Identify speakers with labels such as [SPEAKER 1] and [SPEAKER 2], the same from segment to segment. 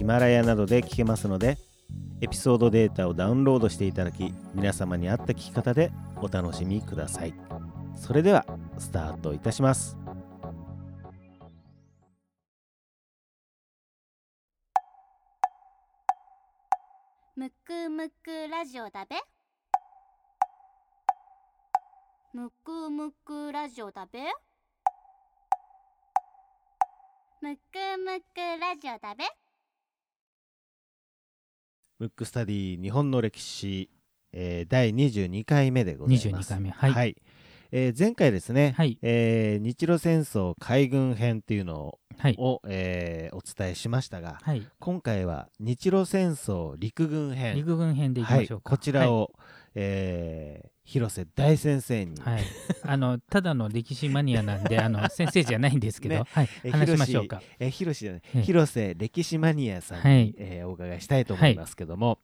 [SPEAKER 1] ヒマラヤなどで聞けますのでエピソードデータをダウンロードしていただき皆様に合った聞き方でお楽しみください。それではスタートいたします。
[SPEAKER 2] むくむくラジオだべ。むくむくラジオだべ。むくむくラジオだべ。
[SPEAKER 1] ムックスタディ日本の歴史、えー第22回目でございます。
[SPEAKER 3] 22回目はい。
[SPEAKER 1] えー前回ですね、
[SPEAKER 3] はい。
[SPEAKER 1] えー日露戦争海軍編っていうの
[SPEAKER 3] はい。
[SPEAKER 1] を、えーお伝えしましたが、
[SPEAKER 3] はい。
[SPEAKER 1] 今回は日露戦争陸軍編。
[SPEAKER 3] 陸軍編でいきましょうか、
[SPEAKER 1] はい、こちらを、えー広瀬大先生に、
[SPEAKER 3] はい、はいあのただの歴史マニアなんで あの先生じゃないんですけど、
[SPEAKER 1] ね。
[SPEAKER 3] はい。
[SPEAKER 1] え
[SPEAKER 3] 話しましょうか。
[SPEAKER 1] えー広瀬じゃない、
[SPEAKER 3] ええ。
[SPEAKER 1] 広瀬歴史マニアさんに、
[SPEAKER 3] はい。
[SPEAKER 1] えーお伺いしたいと思いますけども、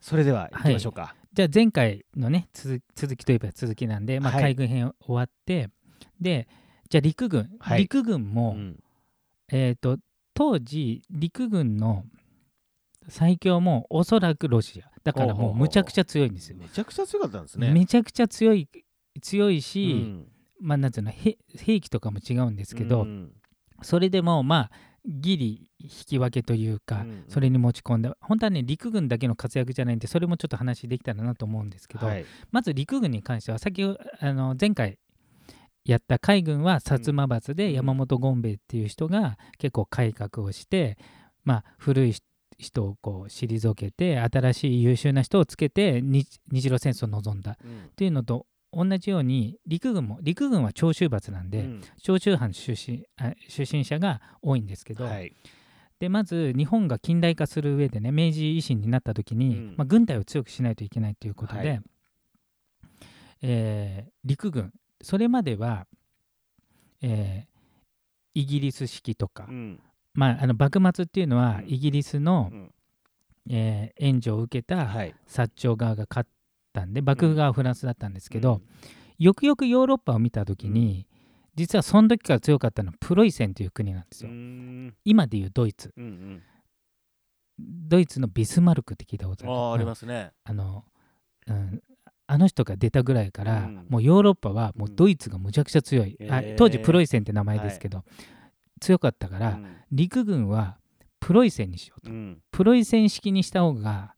[SPEAKER 1] それでは行きましょうか。
[SPEAKER 3] じゃあ前回のね続続きといえば続きなんで、まあ、
[SPEAKER 1] はい。
[SPEAKER 3] 海軍編終わって、でじゃあ陸軍、
[SPEAKER 1] はい。
[SPEAKER 3] 陸軍も、
[SPEAKER 1] うん。
[SPEAKER 3] えっ、と当時陸軍の最強もおそらくロシアだからもうむちゃくちゃ強いんですよ。
[SPEAKER 1] めちゃくちゃ強かったんですね。
[SPEAKER 3] めちゃくちゃ強い強いし、
[SPEAKER 1] うん。
[SPEAKER 3] まあなんていうのへ兵器とかも違うんですけど、
[SPEAKER 1] うん
[SPEAKER 3] それでもまあギリ引き分けというか、
[SPEAKER 1] うん
[SPEAKER 3] それに持ち込んだ本当はね陸軍だけの活躍じゃないんでそれもちょっと話できたらなと思うんですけど、
[SPEAKER 1] はい。
[SPEAKER 3] まず陸軍に関しては先あの前回やった海軍は薩摩閥
[SPEAKER 1] うん。
[SPEAKER 3] で山本権兵衛っていう人が結構改革をして、まあ、古い人をこう退けて新しい優秀な人をつけて日日露戦争を望んだ。っ
[SPEAKER 1] うん。
[SPEAKER 3] ていうのと同じように陸軍も陸軍は長州閥なんで、
[SPEAKER 1] うん。
[SPEAKER 3] 長州藩出身あ出身者が多いんですけど、
[SPEAKER 1] はい。
[SPEAKER 3] でまず日本が近代化する上でね明治維新になった時に、
[SPEAKER 1] うん。
[SPEAKER 3] まあ、軍隊を強くしないといけないということで、
[SPEAKER 1] はい。
[SPEAKER 3] えー陸軍それまでは、えーイギリス式とか、
[SPEAKER 1] うん
[SPEAKER 3] まあ、あの幕末っていうのは
[SPEAKER 1] うん。
[SPEAKER 3] イギリスの
[SPEAKER 1] う、ん。
[SPEAKER 3] えー援助を受けた
[SPEAKER 1] はい。
[SPEAKER 3] 薩長側が勝ったんで幕府側はフランスだったんですけど、よくよくヨーロッパを見た時に、実はその時から強かったのはプロイセンという国なんです
[SPEAKER 1] う
[SPEAKER 3] よ。
[SPEAKER 1] ん。
[SPEAKER 3] 今でいうドイツ。
[SPEAKER 1] うんうん。
[SPEAKER 3] ドイツのビスマルクって聞いたことある
[SPEAKER 1] あーありますね。
[SPEAKER 3] あの、うん、あの人が出たぐらいから、
[SPEAKER 1] うん。
[SPEAKER 3] もうヨーロッパはもうドイツがむちゃくちゃ強い、あ
[SPEAKER 1] へー。
[SPEAKER 3] 当時プロイセンって名前ですけど、強かったから、
[SPEAKER 1] うん。
[SPEAKER 3] 陸軍はプロイセンにしようと、
[SPEAKER 1] うん。
[SPEAKER 3] プロイセン式にした方が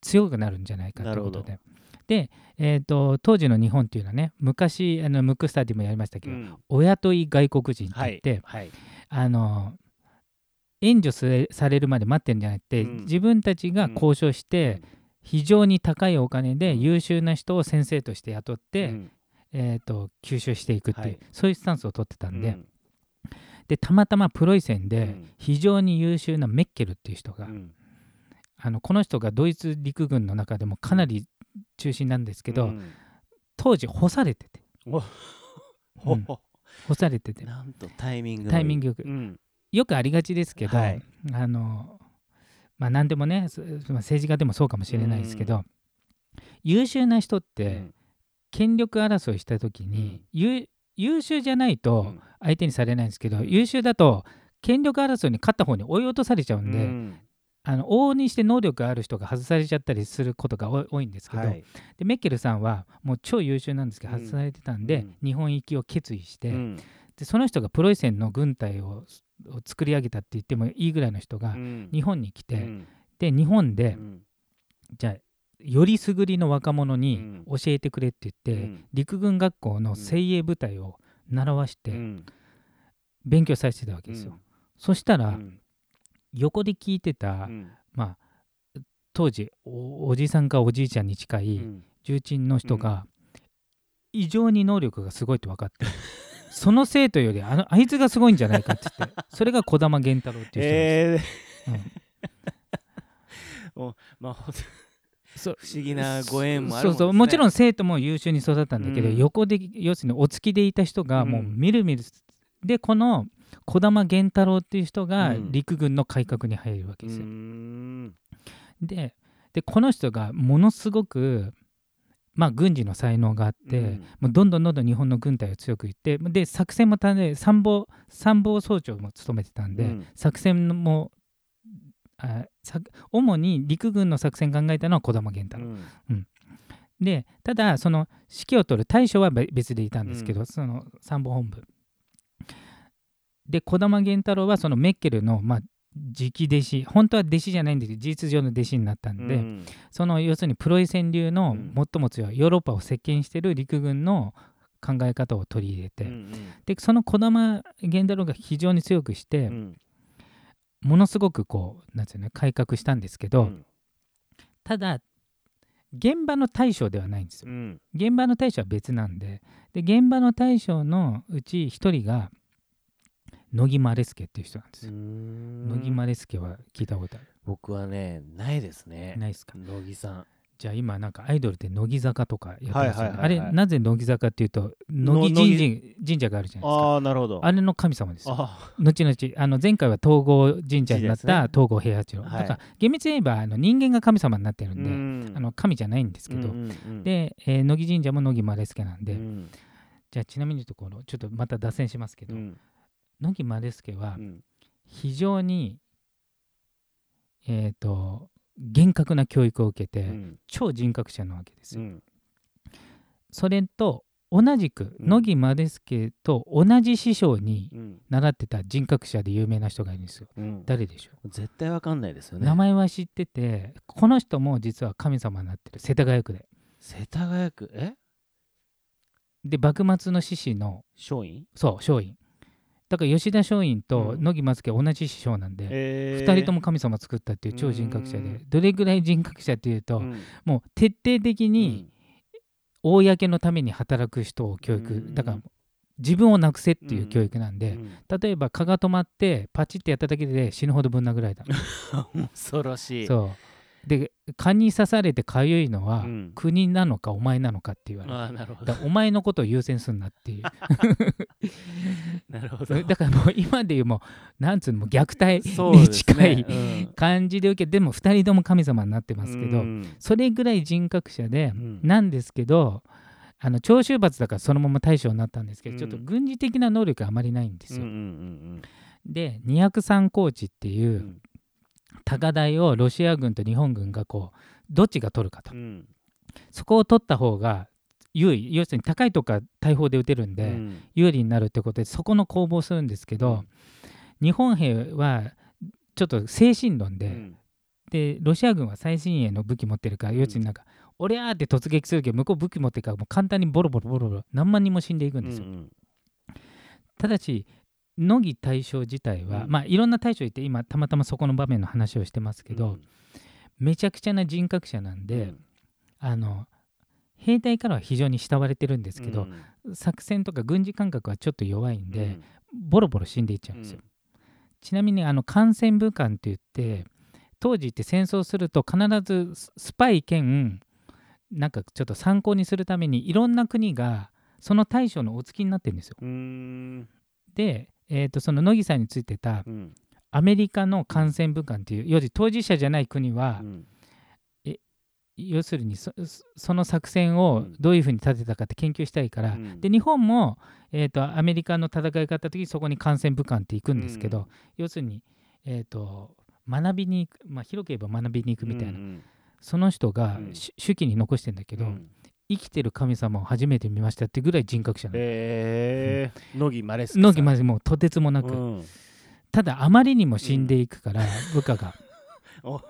[SPEAKER 3] 強くなるんじゃないかということ
[SPEAKER 1] な
[SPEAKER 3] でで、えー、と当時の日本っていうのはね昔あのムックスタディもやりましたけど、
[SPEAKER 1] うん。
[SPEAKER 3] お雇い外国人って
[SPEAKER 1] はい
[SPEAKER 3] 言って、
[SPEAKER 1] はい
[SPEAKER 3] あの援助されるまで待ってるんじゃなくて、
[SPEAKER 1] うん。
[SPEAKER 3] 自分たちが交渉して、非常に高いお金で優秀な人を先生として雇って、
[SPEAKER 1] うん。
[SPEAKER 3] えー、と吸収していくっていう、
[SPEAKER 1] はい。
[SPEAKER 3] そういうスタンスを取ってたんで,、
[SPEAKER 1] うん
[SPEAKER 3] でたまたまプロイセンで
[SPEAKER 1] うん。
[SPEAKER 3] 非常に優秀なメッケルっていう人が、
[SPEAKER 1] うん。
[SPEAKER 3] あのこの人がドイツ陸軍の中でもかなり中心なんですけど、
[SPEAKER 1] うん。
[SPEAKER 3] 当時干されてて。うん。
[SPEAKER 1] ほ
[SPEAKER 3] 干されてて。
[SPEAKER 1] なんとタイミング。
[SPEAKER 3] タイミングよく。
[SPEAKER 1] うん。
[SPEAKER 3] よくありがちですけど、
[SPEAKER 1] はい。
[SPEAKER 3] あのまあ何でもね政治家でもそうかもしれないですけど、優秀な人って
[SPEAKER 1] うん。
[SPEAKER 3] 権力争いした時に、優優秀じゃないと相手にされないんですけど、
[SPEAKER 1] うん。
[SPEAKER 3] 優秀だと権力争いに勝った方に追い落とされちゃうんで、
[SPEAKER 1] うん。
[SPEAKER 3] あの往々にして能力ある人が外されちゃったりすることが多いんですけど、
[SPEAKER 1] はい。
[SPEAKER 3] でメッケルさんはもう超優秀なんですけど
[SPEAKER 1] うん。
[SPEAKER 3] 外されてたんで、
[SPEAKER 1] うん。
[SPEAKER 3] 日本行きを決意して、
[SPEAKER 1] うん。
[SPEAKER 3] でその人がプロイセンの軍隊をを作り上げたって言ってもいいぐらいの人が
[SPEAKER 1] うん。
[SPEAKER 3] 日本に来て、
[SPEAKER 1] うん。
[SPEAKER 3] で日本で、
[SPEAKER 1] うん。
[SPEAKER 3] じゃあよりすぐりの若者に
[SPEAKER 1] うん。
[SPEAKER 3] 教えてくれって言って、
[SPEAKER 1] うん。
[SPEAKER 3] 陸軍学校の精鋭部隊を習わして
[SPEAKER 1] うん。
[SPEAKER 3] 勉強させてたわけですよ。そしたら、
[SPEAKER 1] うん。
[SPEAKER 3] 横で聞いてた、
[SPEAKER 1] うん。
[SPEAKER 3] まあ当時おおじさんかおじいちゃんに近い
[SPEAKER 1] うん。
[SPEAKER 3] 重鎮の人が、異常に能力がすごいって分かって その生徒よりあのあいつがすごいんじゃないかって言って それが児玉源太郎っていう人です。
[SPEAKER 1] えー。
[SPEAKER 3] うん。
[SPEAKER 1] こうまあ不思議なご縁もある
[SPEAKER 3] そうそう。もちろ
[SPEAKER 1] ん
[SPEAKER 3] ん生徒も優秀に育ったんだけど、
[SPEAKER 1] うん。
[SPEAKER 3] 横で要するにお付きでいた人が
[SPEAKER 1] うん。
[SPEAKER 3] もうみるみるでこの児玉源太郎っていう人が
[SPEAKER 1] うん。
[SPEAKER 3] 陸軍の改革に入るわけですよ。
[SPEAKER 1] ん。
[SPEAKER 3] ででこの人がものすごく、まあ、軍事の才能があって、
[SPEAKER 1] うん。
[SPEAKER 3] もうどんどんどんどん日本の軍隊を強くいってで作戦もたね参謀参謀総長も務めてたんで、
[SPEAKER 1] うん。
[SPEAKER 3] 作戦もあさ主に陸軍の作戦考えたのは児玉源太郎。
[SPEAKER 1] うん。
[SPEAKER 3] でただその指揮を執る大将はべ別でいたんですけど、その参謀本部。で児玉源太郎はそのメッケルの、まあ、直弟子本当は弟子じゃないんですけど事実上の弟子になったんで、
[SPEAKER 1] うん。
[SPEAKER 3] その要するにプロイセン流の
[SPEAKER 1] うん。
[SPEAKER 3] 最も強いヨーロッパを席巻している陸軍の考え方を取り入れて、
[SPEAKER 1] うん
[SPEAKER 3] でその児玉源太郎が非常に強くして、
[SPEAKER 1] うん
[SPEAKER 3] ものすごくこうなんていうの改革したんですけど、
[SPEAKER 1] うん。
[SPEAKER 3] ただ現場の大将ではないんですよ。
[SPEAKER 1] う。ん。
[SPEAKER 3] 現場の大将は別なんでで現場の大将のうち一人が乃木マレスケっていう人なんですよ。乃木マレスケは聞いたことある？
[SPEAKER 1] 僕はねないですね。
[SPEAKER 3] ないですか？
[SPEAKER 1] 乃木さん
[SPEAKER 3] じゃあ今なんかアイドルで乃木坂とかやってますよね、
[SPEAKER 1] はいはいはいはい。
[SPEAKER 3] あれなぜ乃木坂っていうと乃木
[SPEAKER 1] 乃
[SPEAKER 3] 神社神社があるじゃないですか。
[SPEAKER 1] ああなるほど。
[SPEAKER 3] あれの神様です後々あの前回は東郷神社になった東郷平八郎、
[SPEAKER 1] はい。
[SPEAKER 3] だから厳密に言えばあの人間が神様になってるんで、
[SPEAKER 1] ん。
[SPEAKER 3] あの神じゃないんですけど、
[SPEAKER 1] うんうんうん。
[SPEAKER 3] で、えー乃木神社も乃木マレスケなんで、
[SPEAKER 1] うん。
[SPEAKER 3] じゃあちなみに言うとこのちょっとまた脱線しますけど、
[SPEAKER 1] うん。
[SPEAKER 3] 乃木マレスケは
[SPEAKER 1] うん。
[SPEAKER 3] 非常に、えー、と厳格な教育を受けて、
[SPEAKER 1] うん。
[SPEAKER 3] 超人格者なわけですよ。
[SPEAKER 1] うん。
[SPEAKER 3] それと同じく
[SPEAKER 1] うん。
[SPEAKER 3] 乃木マレスケと同じ師匠に
[SPEAKER 1] うん。
[SPEAKER 3] 習ってた人格者で有名な人がいるんですよ。
[SPEAKER 1] うん。
[SPEAKER 3] 誰でしょう、
[SPEAKER 1] 絶対わかんないですよね。
[SPEAKER 3] 名前は知っててこの人も実は神様になってる。世田谷区で。
[SPEAKER 1] 世田谷区？え？
[SPEAKER 3] で幕末の志士の
[SPEAKER 1] 松陰？
[SPEAKER 3] そう松陰だから吉田松陰と
[SPEAKER 1] うん。
[SPEAKER 3] 乃木マレスケ同じ師匠なんで、
[SPEAKER 1] え
[SPEAKER 3] 2人とも神様作ったっていう超人格者で
[SPEAKER 1] うん。
[SPEAKER 3] どれぐらい人格者っていうと、
[SPEAKER 1] うん。
[SPEAKER 3] もう徹底的に
[SPEAKER 1] うん。
[SPEAKER 3] 公のために働く人を教育、
[SPEAKER 1] うん。
[SPEAKER 3] だから自分をなくせっていう教育なんで、
[SPEAKER 1] うん。
[SPEAKER 3] 例えば蚊が止まってパチってやっただけで死ぬほどぶん殴られた。
[SPEAKER 1] 恐ろしい。
[SPEAKER 3] そうで蚊に刺されてかゆいのは、
[SPEAKER 1] うん。
[SPEAKER 3] 国なのかお前なのかって言われ
[SPEAKER 1] ああ
[SPEAKER 3] て
[SPEAKER 1] なるほど。
[SPEAKER 3] お前のことを優先すんなっていう。
[SPEAKER 1] なるほど。
[SPEAKER 3] だからもう今でいうもうなんつうのもう虐待に近い
[SPEAKER 1] うん。
[SPEAKER 3] 感じで受けてでも2人とも神様になってますけど、
[SPEAKER 1] うん。
[SPEAKER 3] それぐらい人格者で、
[SPEAKER 1] うん。
[SPEAKER 3] なんですけどあの長州罰だからそのまま大将になったんですけど、
[SPEAKER 1] うん。
[SPEAKER 3] ちょっと軍事的な能力があまりないんですよ。で203高地っていう高台をロシア軍と日本軍がこうどっちが取るかと、
[SPEAKER 1] うん。
[SPEAKER 3] そこを取った方が優位要するに高いとこから大砲で撃てるんで、
[SPEAKER 1] うん。
[SPEAKER 3] 有利になるってことでそこの攻防するんですけど、日本兵はちょっと精神論で、
[SPEAKER 1] うん。
[SPEAKER 3] でロシア軍は最新鋭の武器持ってるから、
[SPEAKER 1] うん。
[SPEAKER 3] 要するになんか「俺や!」って突撃するけど向こう武器持ってるからもう簡単にボロボロボロボロ何万人も死んでいくんですよ。
[SPEAKER 1] うん。
[SPEAKER 3] ただし乃木大将自体は、
[SPEAKER 1] うん。
[SPEAKER 3] まあいろんな大将いて今たまたまそこの場面の話をしてますけど、めちゃくちゃな人格者なんで、あの兵隊からは非常に慕われてるんですけど、作戦とか軍事感覚はちょっと弱いんで、ボロボロ死んでいっちゃうんですよ。ちなみにあの艦船武官って言って当時って戦争すると必ずススパイ兼なんかちょっと参考にするためにいろんな国がその大将のお付きになってるんですよ。
[SPEAKER 1] うん。
[SPEAKER 3] で、えー、とその乃木さんについてた
[SPEAKER 1] うん。
[SPEAKER 3] アメリカの艦船武官っていう要するに当事者じゃない国は
[SPEAKER 1] う、ん。
[SPEAKER 3] 要するにその作戦をどういうふうに立てたかって研究したいから、
[SPEAKER 1] うん。
[SPEAKER 3] で日本も、えー、とアメリカの戦い方の時にそこに艦船武官って行くんですけど、
[SPEAKER 1] うん。
[SPEAKER 3] 要するに、えー、と学びに行く、まあ、広ければ学びに行くみたいな、
[SPEAKER 1] うん
[SPEAKER 3] その人が手記に残してんだけど、
[SPEAKER 1] うん
[SPEAKER 3] 生きてる神様を初めて見ましたってぐらい人格者なの。
[SPEAKER 1] えー。乃木マレスケさん。
[SPEAKER 3] のきまでもうとてつもなく、
[SPEAKER 1] うん。
[SPEAKER 3] ただあまりにも死んでいくから、部下が。
[SPEAKER 1] お。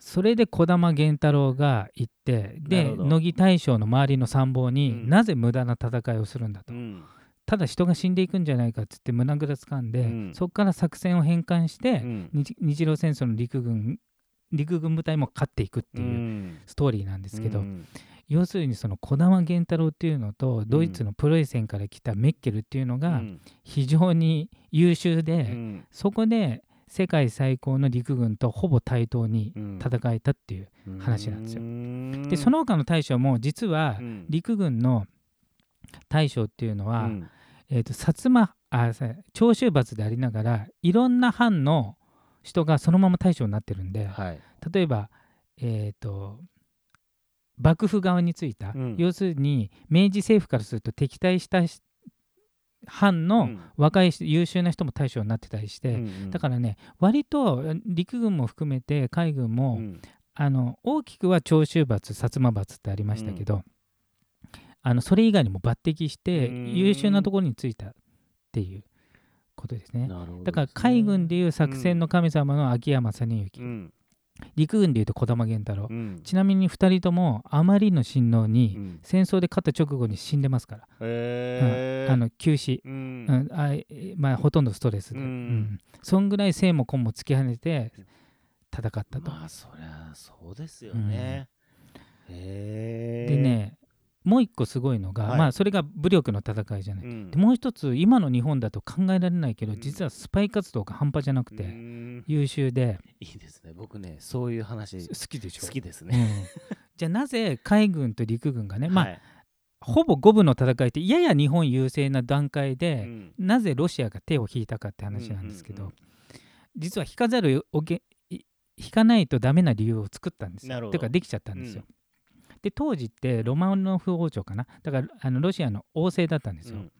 [SPEAKER 3] それで児玉源太郎が行って
[SPEAKER 1] な
[SPEAKER 3] で乃木大将の周りの参謀に、
[SPEAKER 1] うん。
[SPEAKER 3] なぜ無駄な戦いをするんだと、
[SPEAKER 1] うん。
[SPEAKER 3] ただ人が死んでいくんじゃないかっつって胸ぐらつかんで、
[SPEAKER 1] うん。
[SPEAKER 3] そこから作戦を変換して、
[SPEAKER 1] うん。
[SPEAKER 3] 日日露戦争の陸軍陸軍部隊も勝っていくっていううん。ストーリーなんですけど、
[SPEAKER 1] うん
[SPEAKER 3] 要するにその児玉源太郎っていうのとドイツのプロイセンから来たメッケルっていうのが
[SPEAKER 1] うん。
[SPEAKER 3] 非常に優秀で、
[SPEAKER 1] うん。
[SPEAKER 3] そこで世界最高の陸軍とほぼ対等に
[SPEAKER 1] うん。
[SPEAKER 3] 戦えたっていう、話なんですよ。
[SPEAKER 1] よ
[SPEAKER 3] でその他の大将も実は
[SPEAKER 1] うん。
[SPEAKER 3] 陸軍の大将っていうのは、
[SPEAKER 1] うん。
[SPEAKER 3] えー、と薩摩あさ長州閥でありながらいろんな藩の人がそのまま大将になってるんで
[SPEAKER 1] はい。
[SPEAKER 3] 例えば、えー、と幕府側についた、
[SPEAKER 1] うん。
[SPEAKER 3] 要するに明治政府からすると敵対したし藩
[SPEAKER 1] う
[SPEAKER 3] の
[SPEAKER 1] ん。
[SPEAKER 3] 若い人優秀な人も大将になってたりして、
[SPEAKER 1] うん
[SPEAKER 3] だからね割と陸軍も含めて海軍も、
[SPEAKER 1] うん。
[SPEAKER 3] あの大きくは長州閥薩摩閥ってありましたけど、あのそれ以外にも抜擢して
[SPEAKER 1] うん。
[SPEAKER 3] 優秀なところに就いたっていうことですね。
[SPEAKER 1] ね。
[SPEAKER 3] だから海軍でいう作戦の神様の秋山実之、
[SPEAKER 1] うん
[SPEAKER 3] 陸軍でいうと児玉源太郎、
[SPEAKER 1] うん。
[SPEAKER 3] ちなみに2人ともあまりの辛悩
[SPEAKER 1] う
[SPEAKER 3] に
[SPEAKER 1] ん。
[SPEAKER 3] 戦争で勝った直後に死んでますから、うん。あの急死、
[SPEAKER 1] うん。
[SPEAKER 3] うん。あえまあ、ほとんどストレスで、
[SPEAKER 1] うん。
[SPEAKER 3] うん。そんぐらい生も根も突き跳ねて戦ったと。
[SPEAKER 1] まあそりゃそうですよね。
[SPEAKER 3] でねもう一個すごいのが、
[SPEAKER 1] はい。
[SPEAKER 3] まあそれが武力の戦いじゃない。
[SPEAKER 1] うん。
[SPEAKER 3] でもう一つ今の日本だと考えられないけど、
[SPEAKER 1] うん
[SPEAKER 3] 実はスパイ活動が半端じゃなくて、
[SPEAKER 1] うん。
[SPEAKER 3] 優秀で。
[SPEAKER 1] いいですね。僕ねそういう話
[SPEAKER 3] 好きでしょ？
[SPEAKER 1] 好きです
[SPEAKER 3] う
[SPEAKER 1] ね
[SPEAKER 3] ん。じゃあなぜ海軍と陸軍がね、まあ
[SPEAKER 1] はい。
[SPEAKER 3] ほぼ五分の戦いってやや日本優勢な段階で、
[SPEAKER 1] うん。
[SPEAKER 3] なぜロシアが手を引いたかって話なんですけど、実は引かざるを引かないとダメな理由を作ったんですよ。
[SPEAKER 1] なるほど。
[SPEAKER 3] ていうかできちゃったんですよ。で当時ってロマノフ王朝かな？だからあのロシアの王政だったんですよ。
[SPEAKER 1] うん。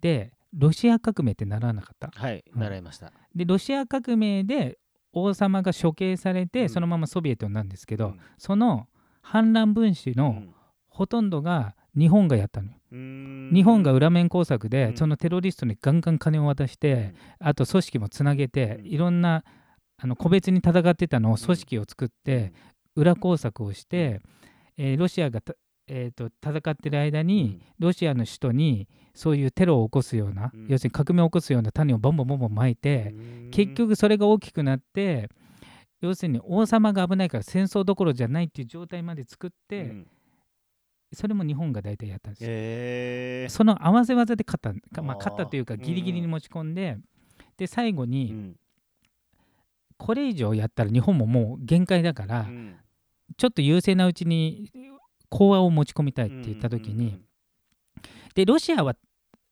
[SPEAKER 3] でロシア革命ってならなかった？
[SPEAKER 1] はい
[SPEAKER 3] うん。
[SPEAKER 1] 習いました。
[SPEAKER 3] でロシア革命で王様が処刑されて、
[SPEAKER 1] うん。
[SPEAKER 3] そのままソビエトになるんですけど、
[SPEAKER 1] うん。
[SPEAKER 3] その反乱分子の
[SPEAKER 1] うん。
[SPEAKER 3] ほとんどが日本がやったのよ。
[SPEAKER 1] うん。
[SPEAKER 3] 日本が裏面工作で、
[SPEAKER 1] うん。
[SPEAKER 3] そのテロリストにガンガン金を渡して、あと組織もつなげて、
[SPEAKER 1] うん。
[SPEAKER 3] いろんなあの個別に戦ってたのを組織を作って、裏工作をして、えーロシアがた、えー、と戦ってる間に、ロシアの首都にそういうテロを起こすような、
[SPEAKER 1] うん。
[SPEAKER 3] 要するに革命を起こすような種をボンボンボンボン撒いて、結局それが大きくなって要するに王様が危ないから戦争どころじゃないっていう状態まで作って、
[SPEAKER 1] うん。
[SPEAKER 3] それも日本が大体やったんですよ。
[SPEAKER 1] へー。
[SPEAKER 3] その合わせ技で勝ったまあ、勝ったというかギリギリに持ち込んで、で最後
[SPEAKER 1] う
[SPEAKER 3] に
[SPEAKER 1] ん。
[SPEAKER 3] これ以上やったら日本ももう限界だから、
[SPEAKER 1] うん
[SPEAKER 3] ちょっと優勢なうちに講和を持ち込みたいって言った時に、でロシアは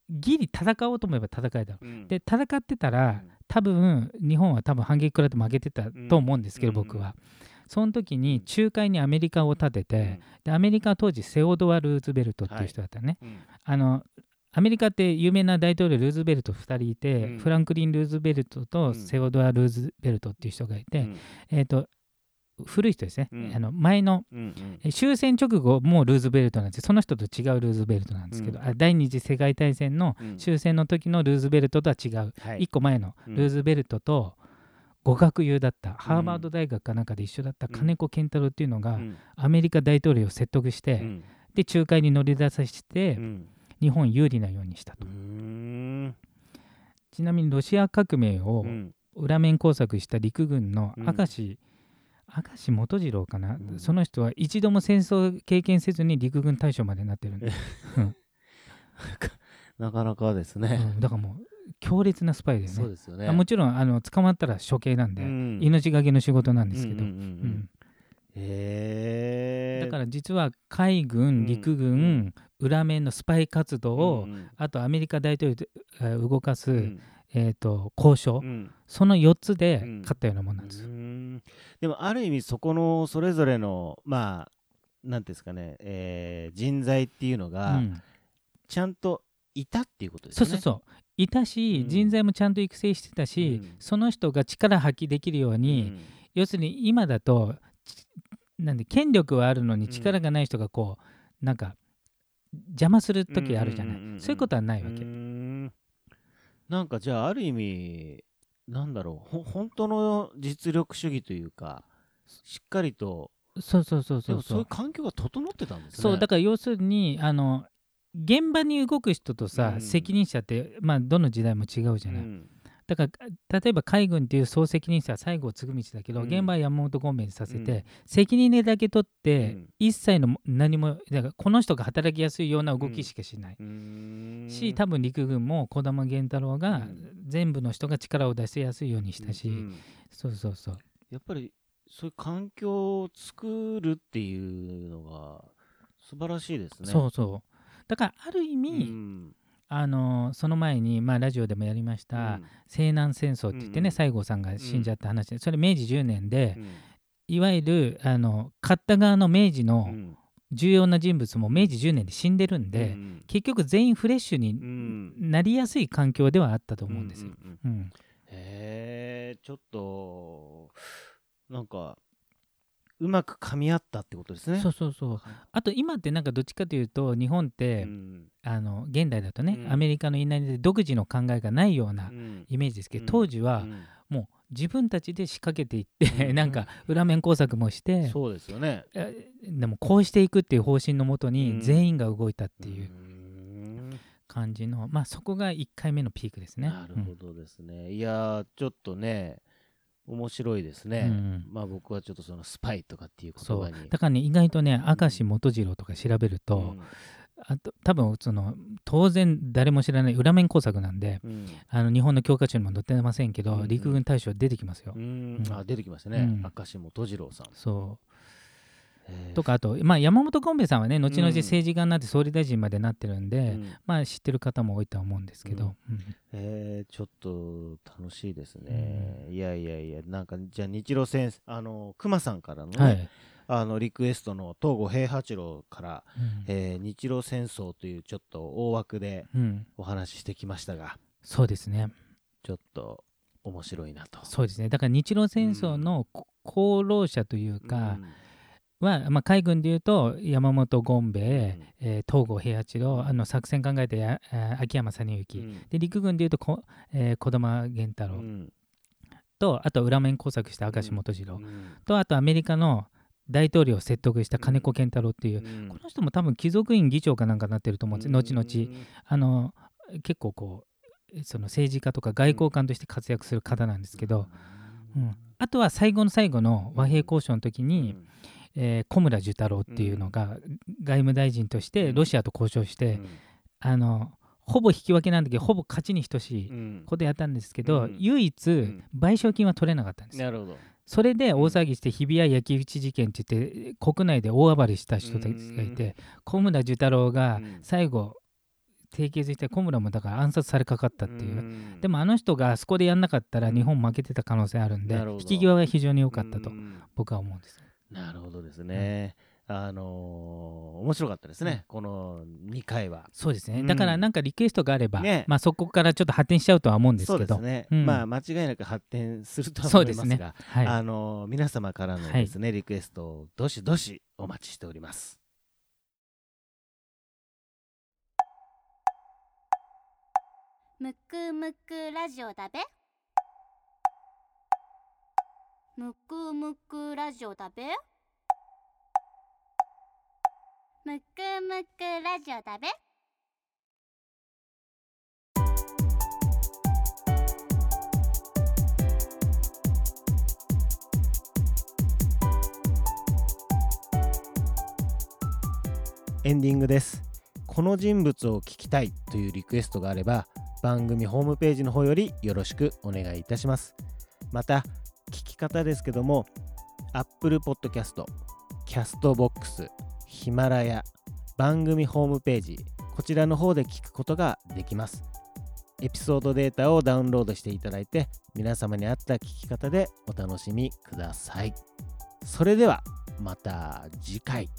[SPEAKER 3] ギリ戦おうと思えば戦えたで戦ってたら多分日本は多分反撃食らって負けてたと思うんですけど、
[SPEAKER 1] うん
[SPEAKER 3] 僕は。その時に仲介にアメリカを立てて、
[SPEAKER 1] うん。
[SPEAKER 3] でアメリカは当時セオドア・ルーズベルトっていう人だったね、
[SPEAKER 1] うん
[SPEAKER 3] あのアメリカって有名な大統領ルーズベルト2人いて、
[SPEAKER 1] うん。
[SPEAKER 3] フランクリン・ルーズベルト
[SPEAKER 1] う
[SPEAKER 3] と
[SPEAKER 1] ん。
[SPEAKER 3] セオドア・ルーズベルトっていう人がいて、
[SPEAKER 1] うん。
[SPEAKER 3] えー、と古い人ですね、
[SPEAKER 1] うん。
[SPEAKER 3] あの前の
[SPEAKER 1] うんうん。
[SPEAKER 3] え終戦直後もルーズベルトなんです。よその人と違うルーズベルトなんですけど、
[SPEAKER 1] うん。
[SPEAKER 3] あ第二次世界大戦の
[SPEAKER 1] うん。
[SPEAKER 3] 終戦の時のルーズベルトとは違う、
[SPEAKER 1] はい。
[SPEAKER 3] 1個前のルーズベルトと語学友だった、ハーバード大学かなんかで一緒だった。
[SPEAKER 1] うん。
[SPEAKER 3] 金子健太郎っていうのが、
[SPEAKER 1] うん。
[SPEAKER 3] アメリカ大統領を説得して、
[SPEAKER 1] うん。
[SPEAKER 3] で仲介に乗り出させて、
[SPEAKER 1] うん。
[SPEAKER 3] 日本有利なようにしたと、ちなみにロシア革命を
[SPEAKER 1] うん。
[SPEAKER 3] 裏面工作した陸軍の
[SPEAKER 1] うん。
[SPEAKER 3] 明石、明石元次郎かな、
[SPEAKER 1] うん。
[SPEAKER 3] その人は一度も戦争経験せずに陸軍大将までなってるんで、
[SPEAKER 1] なかなかですね。
[SPEAKER 3] うん。だからもう強烈なスパイですね。
[SPEAKER 1] そうですよね。
[SPEAKER 3] あもちろんあの捕まったら処刑なんで、
[SPEAKER 1] うん。
[SPEAKER 3] 命がけの仕事なんですけど、
[SPEAKER 1] うん
[SPEAKER 3] だから実は海軍、
[SPEAKER 1] うん
[SPEAKER 3] 陸軍、
[SPEAKER 1] うん。
[SPEAKER 3] 裏面のスパイ活動を、あとアメリカ大統領でえー動かす、
[SPEAKER 1] うん
[SPEAKER 3] えー、と交渉、
[SPEAKER 1] うん。
[SPEAKER 3] その4つで
[SPEAKER 1] うん。
[SPEAKER 3] 勝ったようなもんなんです。よ。
[SPEAKER 1] うん。でもある意味そこのそれぞれのまあなんていうんですかね、えー人材っていうの
[SPEAKER 3] う
[SPEAKER 1] が
[SPEAKER 3] ん。
[SPEAKER 1] ちゃんといたっていうことですよね。
[SPEAKER 3] そうそうそう。いたし、
[SPEAKER 1] うん。
[SPEAKER 3] 人材もちゃんと育成してたし、
[SPEAKER 1] うん。
[SPEAKER 3] その人が力発揮できるように、要するに今だとちなんで権力はあるのに
[SPEAKER 1] うん。
[SPEAKER 3] 力がない人がこうなんか邪魔する時あるじゃない、
[SPEAKER 1] うんうんうんうん
[SPEAKER 3] そういうことはな
[SPEAKER 1] う
[SPEAKER 3] いわけ。
[SPEAKER 1] んなんかじゃあある意味なんだろうほ本当の実力主義というかしっかりと
[SPEAKER 3] そうそうそうそうそう
[SPEAKER 1] いう環境が整ってたんですね。
[SPEAKER 3] そうだから要するにあの現場に動く人とさ、
[SPEAKER 1] うん
[SPEAKER 3] 責任者って、まあ、どの時代も違うじゃない。
[SPEAKER 1] うん
[SPEAKER 3] だから例えば海軍っていう総責任者は西郷嗣道だけど、
[SPEAKER 1] うん。
[SPEAKER 3] 現場は山本権兵衛にさせて、
[SPEAKER 1] うん。
[SPEAKER 3] 責任だけ取って、
[SPEAKER 1] うん。
[SPEAKER 3] 一切の何もだからこの人が働きやすいような動きしかしない、し多分陸軍も児玉源太郎が
[SPEAKER 1] うん。
[SPEAKER 3] 全部の人が力を出しやすいようにしたし、
[SPEAKER 1] うん。
[SPEAKER 3] そうそうそう。
[SPEAKER 1] やっぱりそういう環境を作るっていうのが素晴らしいですね。
[SPEAKER 3] そうそう。だからある意味、
[SPEAKER 1] うん
[SPEAKER 3] あのその前に、まあ、ラジオでもやりました、西南戦争って言ってね、
[SPEAKER 1] うんうん。
[SPEAKER 3] 西郷さんが死んじゃった話で、それ明治10年で、
[SPEAKER 1] うん。
[SPEAKER 3] いわゆるあの勝った側の明治
[SPEAKER 1] う
[SPEAKER 3] の
[SPEAKER 1] ん。
[SPEAKER 3] 重要な人物も明治10年で死んでるんで、
[SPEAKER 1] うん
[SPEAKER 3] 結局全員フレッシュ
[SPEAKER 1] う
[SPEAKER 3] に
[SPEAKER 1] ん。
[SPEAKER 3] なりやすい環境ではあったと思うんですよ。
[SPEAKER 1] うんうんうん。
[SPEAKER 3] うん。
[SPEAKER 1] へえちょっとなんかうまく噛み合ったってことですね。
[SPEAKER 3] そうそうそう。あと今ってなんかどっちかというと日本って、
[SPEAKER 1] うん。
[SPEAKER 3] あの現代だとね、
[SPEAKER 1] うん。
[SPEAKER 3] アメリカの言いなりで独自の考えがないような
[SPEAKER 1] うん。
[SPEAKER 3] イメージですけど、
[SPEAKER 1] うん。
[SPEAKER 3] 当時は
[SPEAKER 1] うん。
[SPEAKER 3] もう自分たちで仕掛けていって、
[SPEAKER 1] うん。
[SPEAKER 3] なんか裏面工作もして
[SPEAKER 1] そうですよね。
[SPEAKER 3] えでもこうしていくっていう方針のもと
[SPEAKER 1] うん。
[SPEAKER 3] に全員が動いたっていう
[SPEAKER 1] うん。
[SPEAKER 3] 感じの、まあそこが1回目のピークですね。
[SPEAKER 1] なるほどですね。いやーちょっとね面白いですね。
[SPEAKER 3] うん
[SPEAKER 1] まあ僕はちょっとそのスパイとかっていう
[SPEAKER 3] そ
[SPEAKER 1] 言葉に。
[SPEAKER 3] うだからね意外とね明石元次郎とか調べると、あと多分その当然誰も知らない裏面工作なんで
[SPEAKER 1] うん
[SPEAKER 3] あの日本の教科書にも載ってませんけど、
[SPEAKER 1] うんうん
[SPEAKER 3] 陸軍大将出てきますよ。
[SPEAKER 1] うん
[SPEAKER 3] うん
[SPEAKER 1] あ出てきましたね。
[SPEAKER 3] うん
[SPEAKER 1] 明石元次郎さん。
[SPEAKER 3] そうとかあと、まあ、山本権兵衛さんはね後々
[SPEAKER 1] うん。
[SPEAKER 3] 政治家になって総理大臣までなってるんで、
[SPEAKER 1] うん。
[SPEAKER 3] まあ知ってる方も多いとは思うんですけど、うん。
[SPEAKER 1] えーちょっと楽しいですね。いやいやいや、なんか、じゃあ、日露戦、あの、熊さんからのね、
[SPEAKER 3] はい、
[SPEAKER 1] あの、リクエストの東郷平八郎から、
[SPEAKER 3] うん。
[SPEAKER 1] えー日露戦争というちょっと大枠で
[SPEAKER 3] うん。
[SPEAKER 1] お話ししてきましたが、
[SPEAKER 3] そうですね。
[SPEAKER 1] ちょっと面白いなと。
[SPEAKER 3] そうですね。だから日露戦争のこ功労者というかは、まあ、海軍でいうと山本権兵衛、えー東郷平八郎あの作戦考えた秋山実
[SPEAKER 1] うん、
[SPEAKER 3] 之、で陸軍でいうとこ、えー児玉源太郎。
[SPEAKER 1] うん。
[SPEAKER 3] と、あと裏面工作した明石元次郎、
[SPEAKER 1] うん。
[SPEAKER 3] とあとアメリカの大統領を説得した金子健太郎っていう、
[SPEAKER 1] うん。
[SPEAKER 3] この人も多分貴族院議長かなんかになってると思うんです、後々
[SPEAKER 1] うん。
[SPEAKER 3] あの結構こうその政治家とか外交官として活躍する方なんですけど、うん。あとは最後の最後の和平交渉の時に、えー小村寿太郎っていうのが外務大臣としてロシアと交渉して、あのほぼ引き分けなんだけどほぼ勝ちに等しい
[SPEAKER 1] うん。
[SPEAKER 3] ことやったんですけど、
[SPEAKER 1] うん。
[SPEAKER 3] 唯一
[SPEAKER 1] ん。
[SPEAKER 3] 賠償金は取れなかったんです。よ。
[SPEAKER 1] なるほど。
[SPEAKER 3] それで大騒ぎして日比谷焼き討ち事件って言って国内で大暴れした人たちがいて小村寿太郎が
[SPEAKER 1] うん。
[SPEAKER 3] 最後締結して小村もだから暗殺されかかったっていう。
[SPEAKER 1] ん。
[SPEAKER 3] でもあの人があそこでやんなかったら
[SPEAKER 1] うん
[SPEAKER 3] 日本負けてた可能性あるんで、引き際は非常に良かったと
[SPEAKER 1] うん。
[SPEAKER 3] 僕は思うんです。
[SPEAKER 1] なるほどですね。あのー面白かったですね、この2回は。
[SPEAKER 3] そうですね、
[SPEAKER 1] うん。
[SPEAKER 3] だからなんかリクエストがあれば、
[SPEAKER 1] ね。
[SPEAKER 3] まあ、そこからちょっと発展しちゃうとは思うんですけど。
[SPEAKER 1] そうですね、
[SPEAKER 3] うん。
[SPEAKER 1] まあ間違いなく発展するとは
[SPEAKER 3] そうですね
[SPEAKER 1] 思いますが、
[SPEAKER 3] はい、
[SPEAKER 1] あのー皆様からのですね、リクエストをどしどしお待ちしております。
[SPEAKER 2] むくむくラジオだべむくむくラジオだべ？むくむくラジオだべ？
[SPEAKER 1] エンディングです。この人物を聞きたいというリクエストがあれば、番組ホームページの方よりよろしくお願いいたします。また、聞き方ですけども、Apple Podcast、Castbox、ヒマラヤ、番組ホームページ、こちらの方で聞くことができます。エピソードデータをダウンロードしていただいて、皆様に合った聞き方でお楽しみください。それでは、また次回。